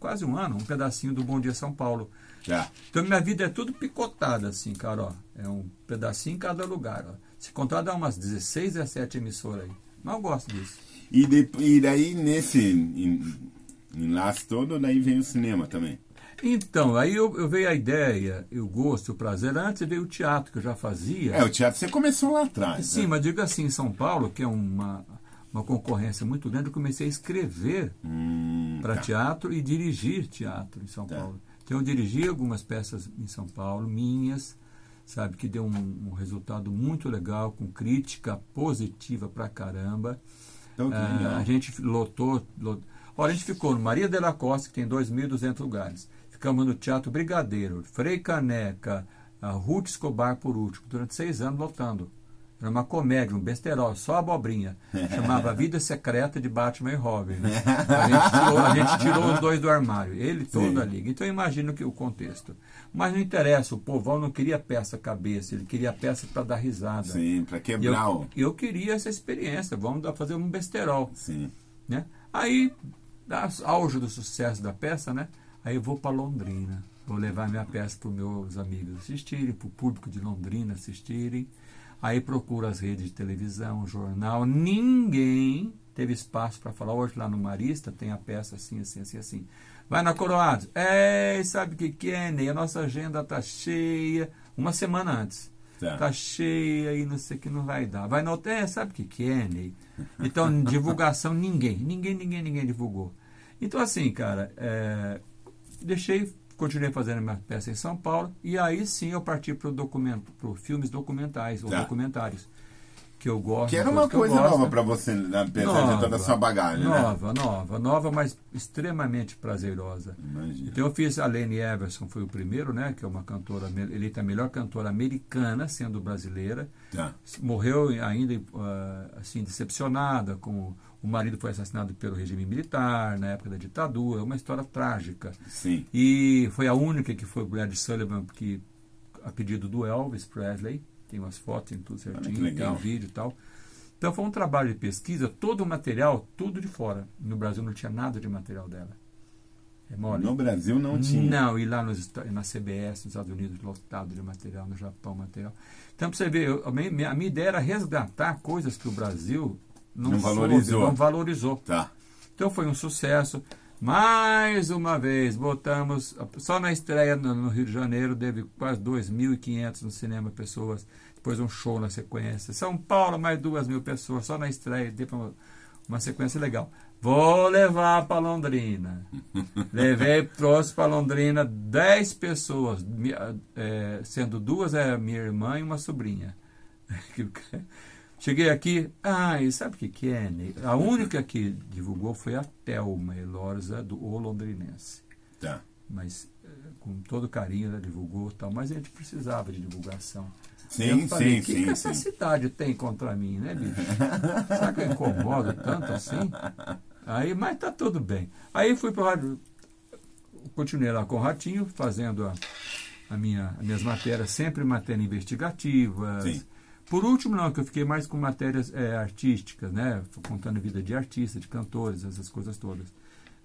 quase um ano, um pedacinho do Bom Dia São Paulo. Já. Então minha vida é tudo picotada assim, cara, ó. É um pedacinho em cada lugar, ó. Se contar dá umas 16, 17 emissoras aí. Mas eu gosto disso. E, de- e daí, nesse en- enlace todo, daí vem o cinema também. Então, aí eu, eu veio a ideia, o gosto, o prazer. Antes veio o teatro que eu já fazia. É, o teatro você começou lá atrás. Sim, né? mas digo assim, em São Paulo, que é uma, uma concorrência muito grande, eu comecei a escrever Hum, para tá. teatro e dirigir teatro em São Tá. Paulo. Então eu dirigi algumas peças em São Paulo, minhas, sabe, que deu um, um resultado muito legal, com crítica positiva pra caramba. Então, Ah, a gente lotou, lot- Olha, a gente ficou no Maria de la Costa, que tem 2.200 lugares. Ficamos no Teatro Brigadeiro, Frei Caneca, a Ruth Escobar por último, durante seis anos lotando. Era uma comédia, um besterol, só abobrinha. Chamava Vida Secreta de Batman e Robin. né? A, gente tirou, a gente tirou os dois do armário, ele todo Sim. a liga. Então eu imagino que o contexto. Mas não interessa, o povão não queria peça cabeça, ele queria peça para dar risada. Sim, pra E quebrar eu, eu queria essa experiência, vamos dar, fazer um besterol. Sim. Né? Aí, auge do sucesso da peça, né? Aí eu vou para Londrina. Vou levar minha peça para os meus amigos assistirem, para o público de Londrina assistirem. Aí procuro as redes de televisão, jornal. Ninguém teve espaço para falar. Hoje lá no Marista tem a peça assim, assim, assim, assim. Vai na Coroados. É, sabe o que, que é, Ney? A nossa agenda tá cheia. Uma semana antes. Tá. Tá cheia e não sei o que não vai dar. Vai hotel, é, sabe o que, que é, Ney? Então, divulgação, ninguém. Ninguém, ninguém, ninguém divulgou. Então, assim, cara, é, deixei, continuei fazendo minha peça em São Paulo e aí sim eu parti para documento, para filmes documentais ou Tá. documentários. Que eu gosto. Que era uma coisa nova pra você, apesar de toda a sua bagagem, né? Nova, nova, nova, mas extremamente prazerosa. Imagina. Então eu fiz a Lane Everson, foi o primeiro, né? Que é uma cantora, eleita a melhor cantora americana, sendo brasileira. Tá. Morreu ainda ah, assim decepcionada com o marido foi assassinado pelo regime militar na época da ditadura, uma história trágica. Sim. E foi a única que foi Brad Sullivan que a pedido do Elvis Presley, tem umas fotos, tem tudo certinho, legal. tem vídeo e tal. Então foi um trabalho de pesquisa, todo o material, tudo de fora. No Brasil não tinha nada de material dela. É mole. No Brasil não tinha. Não, e lá nos, na CBS, nos Estados Unidos, lotado de material, no Japão, material. Então, pra você ver, eu- a, minha, a minha ideia era resgatar coisas que o Brasil não, Não soube, valorizou. não valorizou. Tá. Então foi um sucesso. Mais uma vez, botamos, só na estreia no, Rio de Janeiro, teve quase 2.500 no cinema pessoas, depois um show na sequência. São Paulo, mais 2 mil pessoas, só na estreia, teve uma, uma sequência legal. Vou levar para Londrina. Levei, trouxe para Londrina 10 pessoas, eh, sendo duas é minha irmã e uma sobrinha. Cheguei aqui, ah, e sabe o que, que é, Ney? A única que divulgou foi a Thelma Elorza, do O Londrinense. Tá. Mas eh, com todo carinho ela divulgou e tal, mas a gente precisava de divulgação. Sim, falei, sim, que sim, que essa cidade tem contra mim, né, bicho? Será que eu incomodo tanto assim? Aí, mas tá tudo bem. Aí fui para rádio, continuei lá com o Ratinho, fazendo a, a minha, as minhas matérias, sempre matérias investigativas. Sim. Por último, não, que eu fiquei mais com matérias eh, artísticas, né? Contando a vida de artistas, de cantores, essas coisas todas.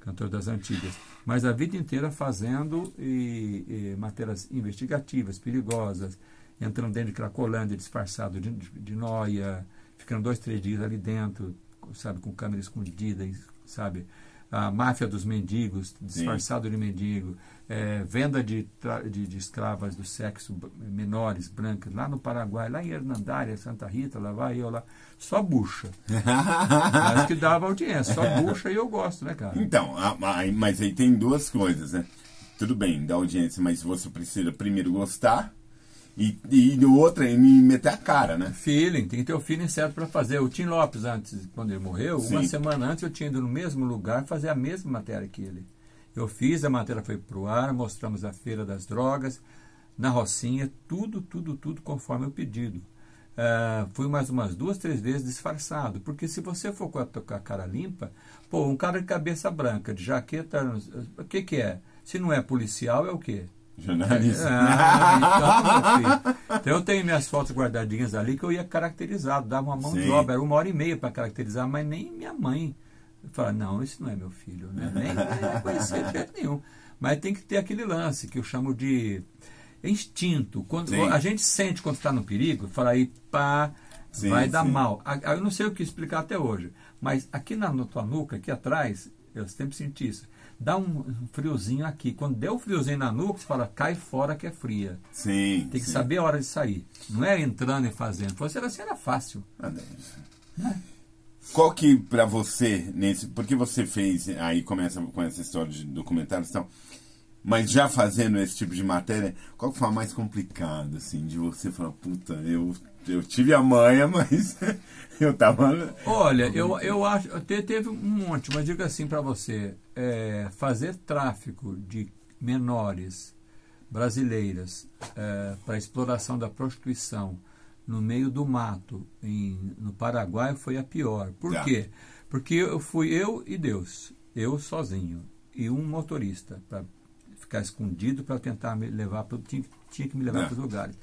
Cantores das antigas. Mas a vida inteira fazendo e, e matérias investigativas, perigosas, entrando dentro de Cracolândia, disfarçado de, de, de noia, ficando dois, três dias ali dentro, sabe, com câmera escondida, sabe? A máfia dos mendigos, disfarçado de mendigo, eh, venda de, de, de escravas do sexo menores, brancas, lá no Paraguai, lá em Hernandária, Santa Rita, lá vai eu lá, só bucha. Acho que dava audiência, só bucha e eu gosto, né, cara? Então, mas aí tem duas coisas, né? Tudo bem, dá audiência, mas você precisa primeiro gostar E, e no outro é me meter a cara, né? Feeling, tem que ter o feeling certo para fazer. O Tim Lopes, antes, quando ele morreu, Sim. uma semana antes eu tinha ido no mesmo lugar fazer a mesma matéria que ele. Eu fiz, a matéria foi pro ar, mostramos a Feira das Drogas, na Rocinha, tudo, tudo, tudo conforme o pedido. Ah, fui mais umas duas, três vezes disfarçado, porque se você for com a, com a cara limpa, pô, um cara de cabeça branca, de jaqueta, o que que é? Se não é policial, é o quê? Jornalista. Ah, então. Então eu tenho minhas fotos guardadinhas ali que eu ia caracterizado, dava uma mão de Sim. obra, era uma hora e meia para caracterizar, mas nem minha mãe fala, não, esse não é meu filho, né? nem, nem conhecer de jeito nenhum. Mas tem que ter aquele lance que eu chamo de instinto. Quando Sim. a gente sente quando está no perigo, fala aí, pá, Sim, vai dar sim. mal. Eu não sei o que explicar até hoje, mas aqui na, na tua nuca, aqui atrás, eu sempre senti isso. Dá um um friozinho aqui. Quando der o friozinho na nuca, você fala, cai fora que é fria. Sim. Tem que sim. saber a hora de sair. Não é entrando e fazendo. Se fosse assim, era fácil. Ah, Deus. Qual que pra você, nesse. Porque você fez, aí começa com essa história de documentários e tal. Mas já fazendo esse tipo de matéria, qual que foi a mais complicada, assim, de você falar, puta, eu, eu tive a manha, mas eu tava. Olha, eu, eu acho. te- Teve um monte, mas digo assim para você: é, fazer tráfico de menores brasileiras para exploração da prostituição no meio do mato em, no Paraguai foi a pior. Por Tá. quê? Porque eu fui eu e Deus, eu sozinho, e um motorista para ficar escondido para tentar me levar pro, tinha, tinha que me levar Tá. para os lugares.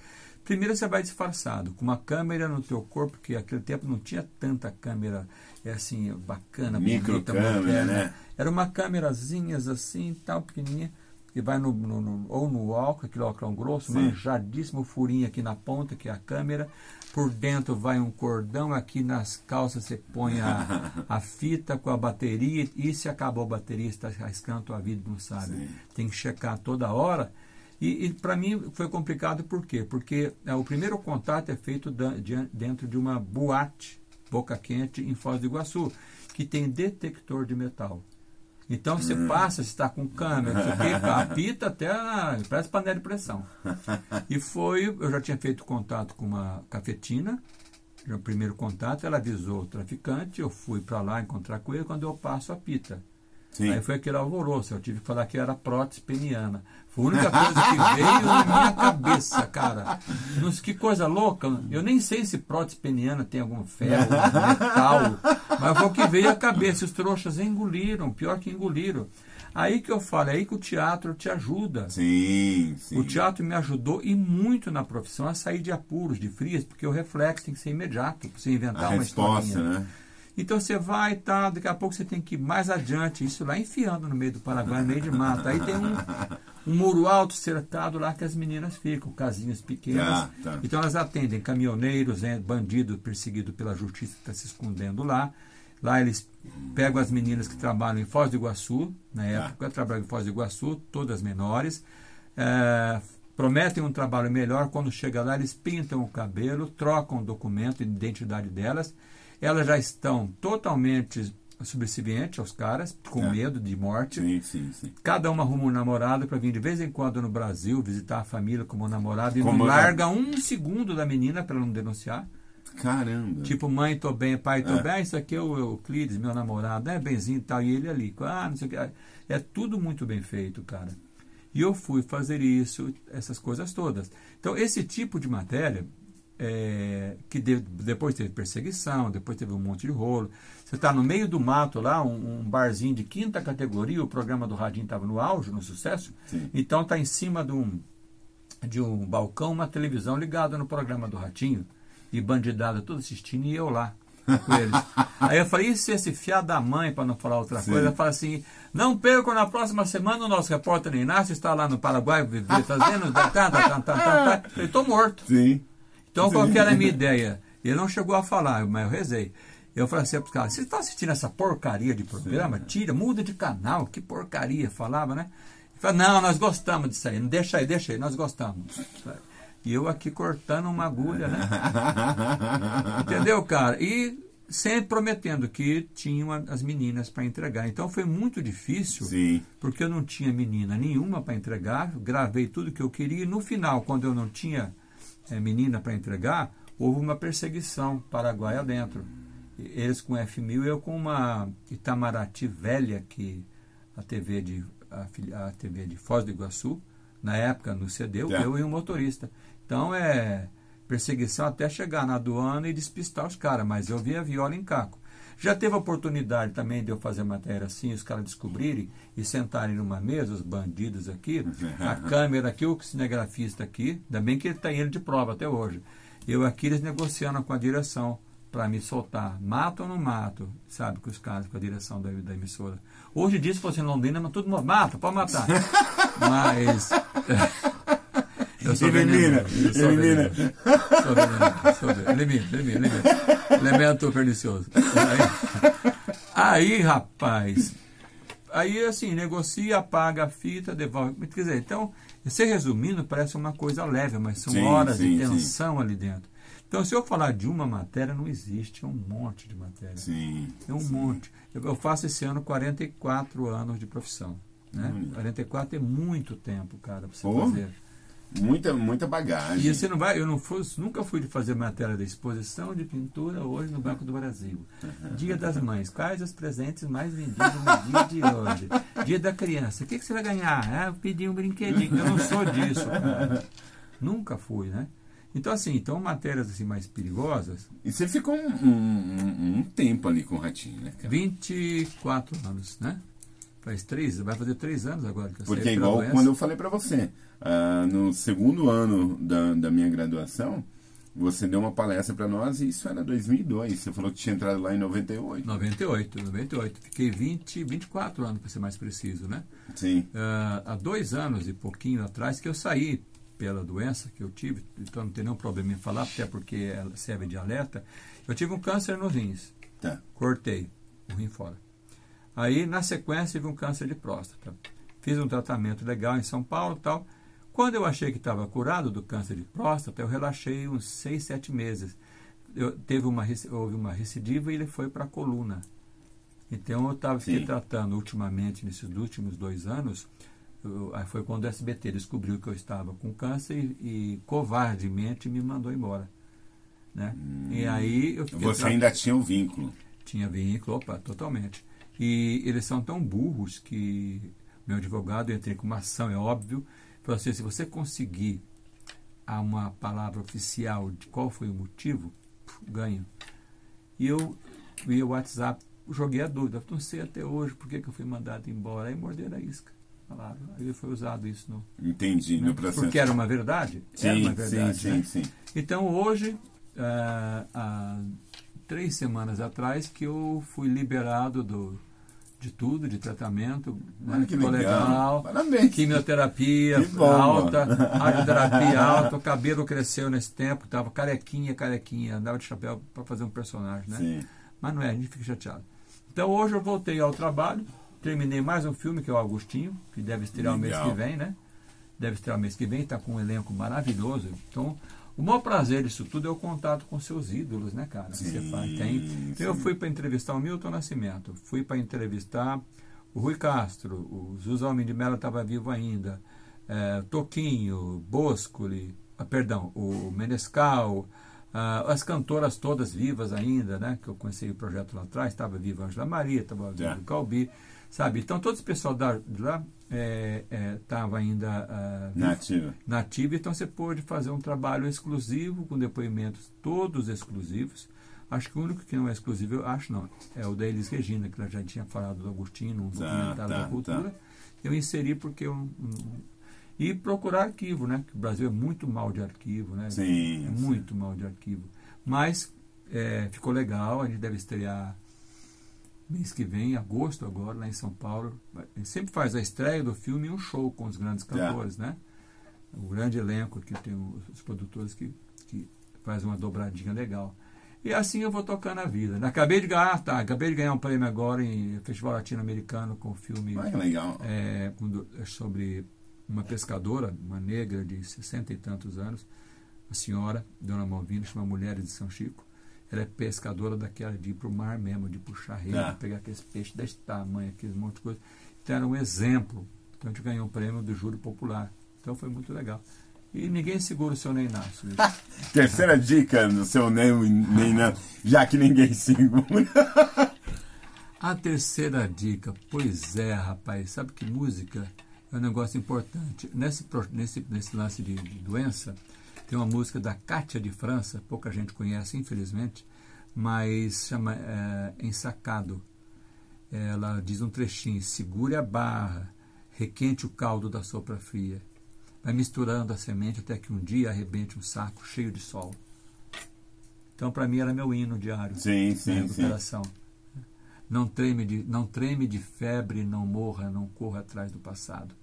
Primeiro você vai disfarçado, com uma câmera no teu corpo, porque naquele tempo não tinha tanta câmera, é assim, bacana, bonita, Microcâmera, moderna. né? Era uma câmerazinhas assim, tal, pequenininha, que vai no, no- no- ou no álcool, aquele óculos grosso, Sim. manjadíssimo furinho aqui na ponta, que é a câmera. Por dentro vai um cordão, aqui nas calças você põe a, a fita com a bateria, e se acabou a bateria, você está arriscando a tua vida, não sabe. Sim. Tem que checar toda hora. E, e para mim foi complicado por quê? Porque é, o primeiro contato é feito da- dian- dentro de uma boate, boca quente, em Foz do Iguaçu, que tem detector de metal. Então você passa, você está com câmera, não sei o quê, apita até a, parece panela de pressão. E foi, eu já tinha feito contato com uma cafetina, o primeiro contato, ela avisou o traficante, eu fui para lá encontrar com ele, quando eu passo apita. Sim. Aí foi aquele alvoroço, eu tive que falar que era prótese peniana. Foi a única coisa que veio na minha cabeça, cara. Que coisa louca. Eu nem sei se prótese peniana tem algum ferro, metal, mas foi o que veio à cabeça. Os trouxas engoliram, pior que engoliram. Aí que eu falo, é aí que o teatro te ajuda. Sim, sim. O teatro me ajudou e muito na profissão a sair de apuros, de frias, porque o reflexo tem que ser imediato, para você inventar A uma resposta, historinha. né? Então você vai e tá, daqui a pouco você tem que ir mais adiante, isso lá enfiando no meio do Paraguai, no meio de mata. Aí tem um, um muro alto cercado lá que as meninas ficam, casinhas pequenas. Tá, tá. Então elas atendem caminhoneiros, né, bandido perseguido pela justiça que está se escondendo lá. Lá eles pegam as meninas que trabalham em Foz do Iguaçu, na época, trabalham em Foz do Iguaçu, todas menores. É, prometem um trabalho melhor, quando chega lá eles pintam o cabelo, trocam o documento de identidade delas. Elas já estão totalmente subservientes aos caras, com É. medo de morte. Sim, sim, sim. Cada uma arruma um namorado para vir de vez em quando no Brasil visitar a família como namorado e Como- não larga um segundo da menina para não denunciar. Caramba. Tipo, mãe, tô bem, pai, tô É. bem, isso aqui é o Euclides, meu namorado, é benzinho e tal, e ele ali. Ah, não sei o que. É tudo muito bem feito, cara. E eu fui fazer isso, essas coisas todas. Então, esse tipo de matéria, é, que de- depois teve perseguição, depois teve um monte de rolo. Você está no meio do mato lá, um, um barzinho de quinta categoria, o programa do Radinho estava no auge, no sucesso. Sim. Então está em cima de um, de um balcão, uma televisão ligada no programa do Ratinho, e bandidada tudo assistindo, e eu lá com eles. Aí eu falei, e se esse fiado da mãe, para não falar outra Sim. coisa, fala assim, não percam na próxima semana o nosso repórter Inácio está lá no Paraguai, fazendo, tá, tá, tá, tá, tá, tá. Eu falei, tô morto. Sim. Então, qual Sim. que era a minha ideia? Ele não chegou a falar, mas eu rezei. Eu falei assim para os caras, vocês estão assistindo essa porcaria de programa? Tira, muda de canal, que porcaria, falava, né? Ele falou, não, nós gostamos disso aí, deixa aí, deixa aí, nós gostamos. E eu aqui cortando uma agulha, né? Entendeu, cara? E sempre prometendo que tinham as meninas para entregar. Então foi muito difícil Sim. porque eu não tinha menina nenhuma para entregar, gravei tudo que eu queria e no final, quando eu não tinha é, menina para entregar, houve uma perseguição paraguaia dentro. Eles com F1000 eu com uma Itamaraty velha que a TV de a, a TV de Foz do Iguaçu, na época no cedeu, é. eu e um motorista. Então é perseguição até chegar na aduana e despistar os caras, mas eu vi a viola em caco. Já teve a oportunidade também de eu fazer matéria assim, os caras descobrirem e sentarem numa mesa, os bandidos aqui, a câmera aqui, o cinegrafista aqui, ainda bem que ele está indo de prova até hoje. Eu aqui eles negociando com a direção para me soltar. Mato ou não mato? Sabe, com os caras, com a direção da, da emissora. Hoje se fosse em Londrina, mas mundo mata, pode matar. mas. Eu sou elimina, venenoso. Sou elimina. Venenoso. Sou venenoso. Sou venenoso. Elimina, elimina, elimina. Elemento pernicioso. Aí, aí, rapaz, aí assim, negocia, paga a fita, devolve. Quer dizer, então, você resumindo, parece uma coisa leve, mas são sim, horas sim, de tensão sim. ali dentro. Então, se eu falar de uma matéria, não existe, é um monte de matéria. Sim. É um monte. Eu faço esse ano 44 anos de profissão. Né? Hum. 44 é muito tempo, cara, para você oh. fazer. Muita, muita bagagem. E você não vai, eu não fui, nunca fui de fazer matéria da exposição de pintura hoje no Banco do Brasil. Dia das Mães, quais os presentes mais vendidos no dia de hoje? Dia da criança, o que, que você vai ganhar? Ah, eu pedi um brinquedinho. Eu não sou disso, cara. Nunca fui, né? Então, assim, então matérias assim, mais perigosas. E você ficou um, um, um tempo ali com o Ratinho, né, cara? 24 anos, né? Faz três, vai fazer três anos agora que eu Porque é igual quando eu falei para você. Uh, no segundo ano da, da minha graduação, você deu uma palestra para nós e isso era 2002. Você falou que tinha entrado lá em 98. 98, 98. Fiquei 20, 24 anos, para ser mais preciso, né? Sim. Uh, há dois anos e pouquinho atrás que eu saí pela doença que eu tive, então não tem nenhum problema em falar, até porque ela serve de alerta. Eu tive um câncer nos rins. Tá. Cortei o rim fora. Aí, na sequência, tive um câncer de próstata. Fiz um tratamento legal em São Paulo e tal. Quando eu achei que estava curado do câncer de próstata, eu relaxei uns seis, sete meses. Eu, teve uma, houve uma recidiva e ele foi para a coluna. Então eu estava tratando ultimamente, nesses últimos dois anos, eu, foi quando o SBT descobriu que eu estava com câncer e, e covardemente me mandou embora. Né? Hum, e aí eu Você ainda tinha o um vínculo. Tinha vínculo, opa, totalmente. E eles são tão burros que meu advogado, entrei com uma ação, é óbvio, Falou assim, se você conseguir uma palavra oficial de qual foi o motivo, ganho. E eu, via o WhatsApp, joguei a dúvida. Não sei até hoje por que, que eu fui mandado embora. Aí morderam a isca. Falaram. Aí foi usado isso no. Entendi, né? no processo. Porque era uma verdade? Sim, era uma verdade. Sim, né? sim, sim. Então hoje, uh, há três semanas atrás, que eu fui liberado do, de tudo, de tratamento. Né? que Ficou legal. legal. Parabéns. Quimioterapia alta, radioterapia alta, o cabelo cresceu nesse tempo, tava carequinha, carequinha, andava de chapéu para fazer um personagem, né? Sim. Mas não é, a gente fica chateado. Então hoje eu voltei ao trabalho, terminei mais um filme que é o Agostinho, que deve estrear o mês que vem, né? Deve estrear o mês que vem, está com um elenco maravilhoso. Então, o maior prazer disso tudo é o contato com seus ídolos, né, cara? Sim, você faz, tem. Sim. Eu fui para entrevistar o Milton Nascimento, fui para entrevistar o Rui Castro, o José Homem de Mello estava vivo ainda, é, Toquinho, Boscoli, ah, perdão, o Menescal, ah, as cantoras todas vivas ainda, né? Que eu conheci o projeto lá atrás, estava viva a Angela Maria, estava vivo o Calbi, sabe? Então todo esse pessoal da, de lá estava é, é, ainda uh, nativo. nativo, então você pôde fazer um trabalho exclusivo, com depoimentos todos exclusivos. Acho que o único que não é exclusivo, eu acho não, é o da Elis Regina, que ela já tinha falado do Agostinho, um tá, documentário tá, da cultura. Tá. Eu inseri porque eu. Um, e procurar arquivo, né? O Brasil é muito mal de arquivo, né? Sim. É muito sim. mal de arquivo. Mas é, ficou legal, a gente deve estrear mês que vem, agosto agora, lá em São Paulo. Ele sempre faz a estreia do filme e um show com os grandes tá. cantores, né? O grande elenco que tem os produtores que, que faz uma dobradinha legal. E assim eu vou tocando a vida. Acabei de ganhar, tá, acabei de ganhar um prêmio agora em Festival Latino-Americano com o filme ah, legal. É, sobre uma pescadora, uma negra de sessenta e tantos anos, a senhora, Dona Malvina, chama Mulheres de São Chico. Ela é pescadora daquela de ir para o mar mesmo, de puxar rede, de pegar aqueles peixes desse tamanho, aqueles monte de coisa. Então era um exemplo. Então a gente ganhou um prêmio do júri popular. Então foi muito legal. E ninguém segura o seu Ney Inácio. Terceira dica do seu Ney, Ney Inácio, já que ninguém segura. A terceira dica, pois é, rapaz, sabe que música é um negócio importante. Nesse, nesse, nesse lance de, de doença, tem uma música da Cátia de França, pouca gente conhece, infelizmente, mas chama é, Ensacado. Ela diz um trechinho: segure a barra, requente o caldo da sopa fria. Vai misturando a semente até que um dia arrebente um saco cheio de sol. Então, para mim, era meu hino diário sim, sim, né, recuperação. Não treme, de, não treme de febre, não morra, não corra atrás do passado.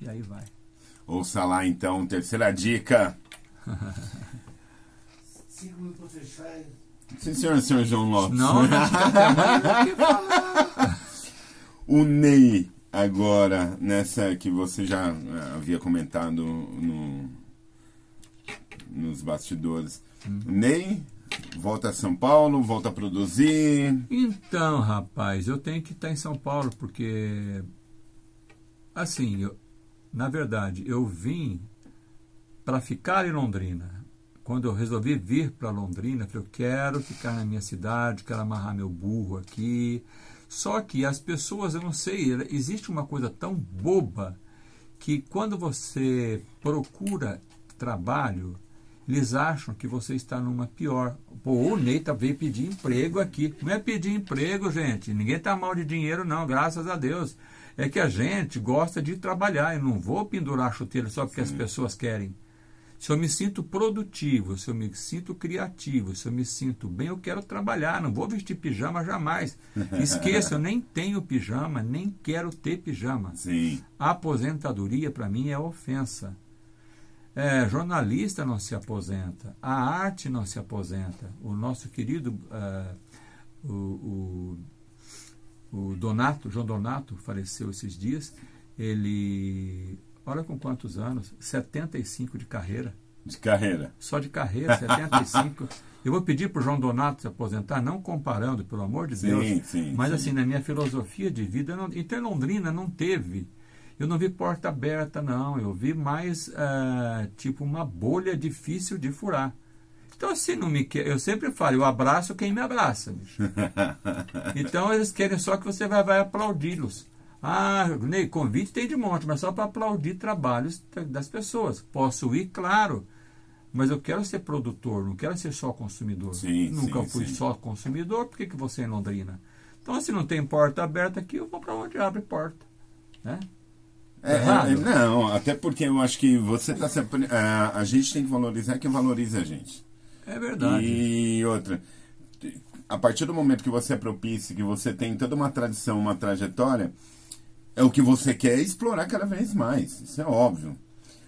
E aí vai. Ouça lá então, terceira dica. Cinco minutos para fechar. Sim, senhor, senhor João Lopes. Não, não O Ney, agora, nessa que você já eh, havia comentado no, nos bastidores. Hum. Ney Volta a São Paulo, volta a produzir. Então, rapaz, eu tenho que estar em São Paulo porque, assim, eu, na verdade, eu vim para ficar em Londrina. Quando eu resolvi vir para Londrina, eu falei, eu quero ficar na minha cidade, quero amarrar meu burro aqui. Só que as pessoas, eu não sei, existe uma coisa tão boba que quando você procura trabalho, eles acham que você está numa pior. Pô, o Neita veio pedir emprego aqui. Não é pedir emprego, gente. Ninguém está mal de dinheiro, não, graças a Deus. É que a gente gosta de trabalhar. Eu não vou pendurar chuteira só porque Sim. as pessoas querem. Se eu me sinto produtivo, se eu me sinto criativo, se eu me sinto bem, eu quero trabalhar. Não vou vestir pijama jamais. Esqueça, eu nem tenho pijama, nem quero ter pijama. Sim. A aposentadoria, para mim, é ofensa. É, jornalista não se aposenta, a arte não se aposenta. O nosso querido uh, o, o, o, Donato, João Donato, faleceu esses dias. Ele, olha com quantos anos? 75 de carreira. De carreira. Só de carreira, 75. Eu vou pedir para o João Donato se aposentar, não comparando, pelo amor de sim, Deus. Sim, mas sim. assim, na minha filosofia de vida, não, então Londrina não teve eu não vi porta aberta, não. Eu vi mais uh, tipo uma bolha difícil de furar. Então, assim, não me quer. Eu sempre falo, eu abraço quem me abraça, bicho. então, eles querem só que você vai, vai aplaudi-los. Ah, Ney, convite tem de monte, mas só para aplaudir trabalhos das pessoas. Posso ir, claro. Mas eu quero ser produtor, não quero ser só consumidor. Sim, Nunca sim, fui sim. só consumidor, por que, que você é em Londrina? Então, se não tem porta aberta aqui, eu vou para onde abre porta. Né? É, é, não, até porque eu acho que você está sempre. A, a gente tem que valorizar quem valoriza a gente. É verdade. E outra, a partir do momento que você é propício, que você tem toda uma tradição, uma trajetória, é o que você quer explorar cada vez mais. Isso é óbvio.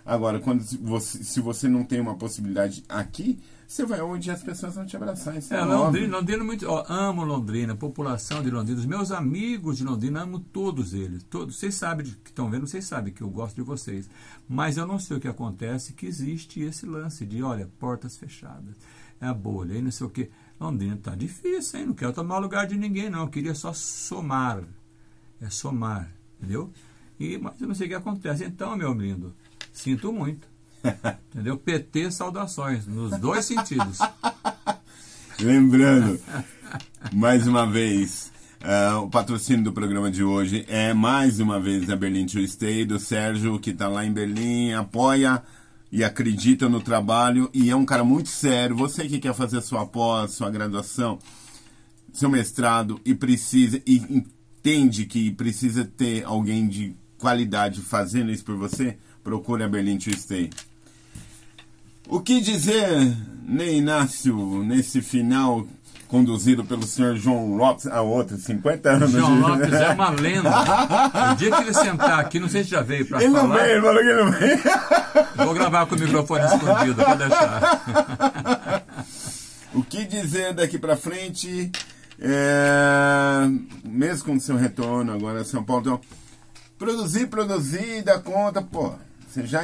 Agora, quando você, se você não tem uma possibilidade aqui, você vai onde as pessoas vão te abraçar. Isso é, é Londrina, Londrina muito. Ó, amo Londrina, população de Londrina, os meus amigos de Londrina, amo todos eles. Todos. Vocês sabem que estão vendo, vocês sabem que eu gosto de vocês. Mas eu não sei o que acontece, que existe esse lance de, olha, portas fechadas. É a bolha, e não sei o que. Londrina tá difícil, hein? Não quero tomar lugar de ninguém, não. Eu queria só somar. É somar, entendeu? E, mas eu não sei o que acontece. Então, meu lindo, sinto muito. Entendeu? PT saudações, nos dois sentidos. Lembrando, mais uma vez, uh, o patrocínio do programa de hoje é mais uma vez a Berlin to Stay, do Sérgio, que está lá em Berlim, apoia e acredita no trabalho e é um cara muito sério. Você que quer fazer sua pós, sua graduação, seu mestrado e precisa e entende que precisa ter alguém de qualidade fazendo isso por você, procure a Berlin to Stay. O que dizer, Ney Inácio, nesse final conduzido pelo senhor João Lopes, a outra, 50 anos. João de... Lopes é uma lenda. O dia que ele sentar aqui, não sei se já veio para falar. Ele não veio, ele falou que não veio. Vou gravar com o microfone escondido, pode deixar. o que dizer daqui para frente, é... mesmo com o seu retorno agora a São Paulo, então, produzir, produzir, dar conta, pô, você já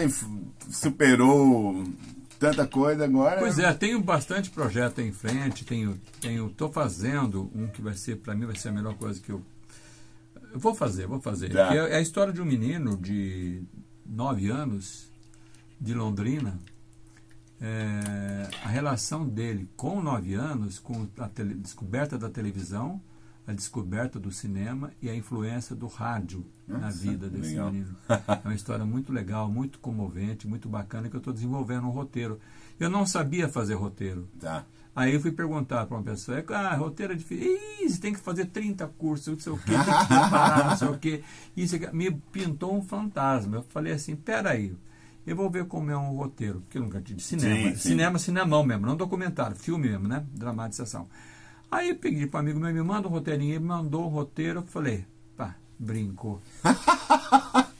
superou tanta coisa agora. Pois é, tenho bastante projeto em frente, tenho, tenho, tô fazendo um que vai ser, para mim, vai ser a melhor coisa que eu, eu vou fazer, vou fazer. Tá. É, é a história de um menino de nove anos de Londrina, é, a relação dele com nove anos, com a tele, descoberta da televisão, a descoberta do cinema e a influência do rádio Nossa, na vida desse legal. menino. É uma história muito legal, muito comovente, muito bacana que eu estou desenvolvendo um roteiro. Eu não sabia fazer roteiro. Tá. Aí eu fui perguntar para uma pessoa, ah, roteiro é difícil. Ih, você tem que fazer 30 cursos, não sei o quê, tem que preparar, não sei o quê. Isso me pintou um fantasma. Eu falei assim, peraí, eu vou ver como é um roteiro, porque eu nunca tive cinema. Sim, sim. Cinema, cinemão mesmo, não documentário, filme mesmo, né? Dramatização. Aí peguei para amigo meu, me manda um roteirinho, ele mandou o um roteiro, eu falei, pá, brincou.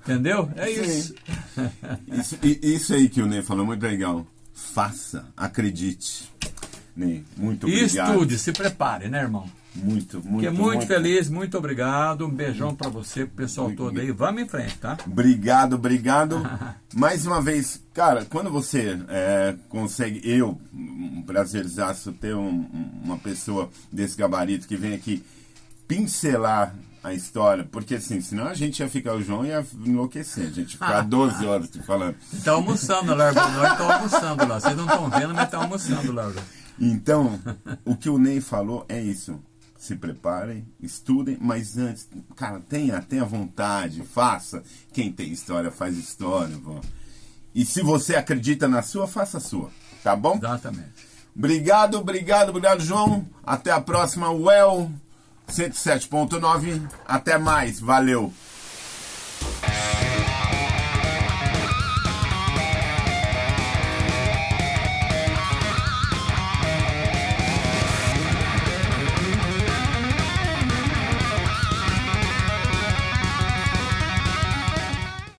Entendeu? É isso. isso. Isso aí que o Ney falou, muito legal. Faça, acredite. Ney, muito obrigado. E estude, se prepare, né, irmão? Muito, muito. Fiquei muito, muito feliz, muito obrigado. Um beijão para você, pro pessoal todo aí. Vamos em frente, tá? Obrigado, obrigado. Mais uma vez, cara, quando você é, consegue, eu, um prazerzaço ter um, uma pessoa desse gabarito que vem aqui pincelar a história, porque assim, senão a gente ia ficar, o João ia enlouquecer, a gente ficar 12 horas te falando. Tá almoçando lá, nós estamos almoçando lá. Vocês não estão vendo, mas tá almoçando lá. Então, o que o Ney falou é isso se preparem, estudem, mas antes, cara, tenha, tenha vontade, faça. Quem tem história faz história, vó. E se você acredita na sua, faça a sua, tá bom? Exatamente. Obrigado, obrigado, obrigado, João. Até a próxima, Well 107.9. Até mais, valeu.